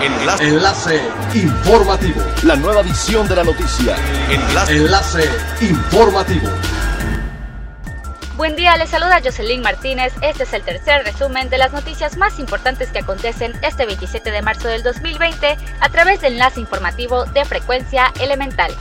Enlace. Enlace informativo. La nueva edición de la noticia. Enlace. Enlace informativo. Buen día, les saluda Jocelyn Martínez. Este es el tercer resumen de las noticias más importantes que acontecen este 27 de marzo del 2020 a través del enlace informativo de frecuencia elemental.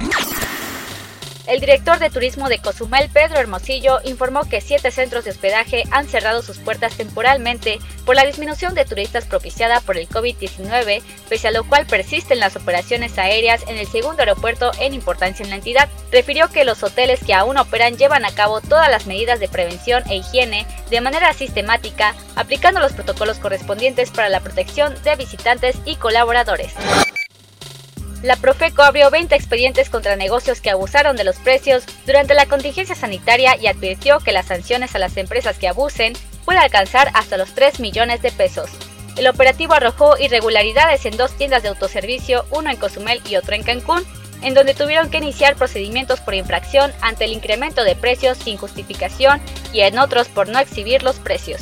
El director de turismo de Cozumel, Pedro Hermosillo, informó que siete centros de hospedaje han cerrado sus puertas temporalmente por la disminución de turistas propiciada por el COVID-19, pese a lo cual persisten las operaciones aéreas en el segundo aeropuerto en importancia en la entidad. Refirió que los hoteles que aún operan llevan a cabo todas las medidas de prevención e higiene de manera sistemática, aplicando los protocolos correspondientes para la protección de visitantes y colaboradores. La Profeco abrió 20 expedientes contra negocios que abusaron de los precios durante la contingencia sanitaria y advirtió que las sanciones a las empresas que abusen pueden alcanzar hasta los 3 millones de pesos. El operativo arrojó irregularidades en dos tiendas de autoservicio, uno en Cozumel y otro en Cancún, en donde tuvieron que iniciar procedimientos por infracción ante el incremento de precios sin justificación y en otros por no exhibir los precios.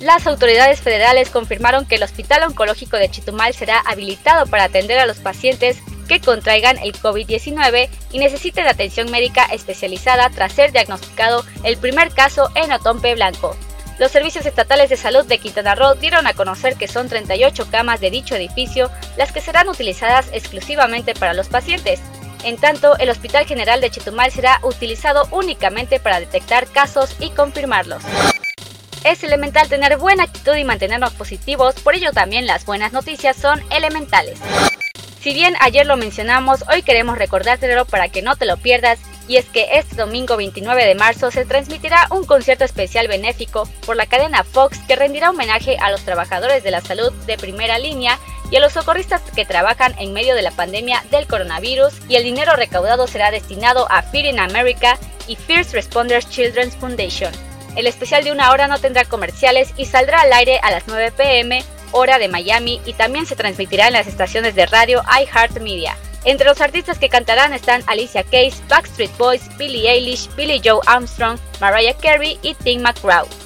Las autoridades federales confirmaron que el Hospital Oncológico de Chitumal será habilitado para atender a los pacientes que contraigan el COVID-19 y necesiten atención médica especializada tras ser diagnosticado el primer caso en Otompe Blanco. Los servicios estatales de salud de Quintana Roo dieron a conocer que son 38 camas de dicho edificio las que serán utilizadas exclusivamente para los pacientes. En tanto, el Hospital General de Chetumal será utilizado únicamente para detectar casos y confirmarlos. Es elemental tener buena actitud y mantenernos positivos, por ello también las buenas noticias son elementales. Si bien ayer lo mencionamos, hoy queremos recordártelo para que no te lo pierdas, y es que este domingo 29 de marzo se transmitirá un concierto especial benéfico por la cadena Fox que rendirá homenaje a los trabajadores de la salud de primera línea y a los socorristas que trabajan en medio de la pandemia del coronavirus y el dinero recaudado será destinado a Feed in America y First Responders Children's Foundation. El especial de una hora no tendrá comerciales y saldrá al aire a las 9 pm, hora de Miami, y también se transmitirá en las estaciones de radio iHeartMedia. Entre los artistas que cantarán están Alicia Keys, Backstreet Boys, Billie Eilish, Billy Joe Armstrong, Mariah Carey y Tim McGraw.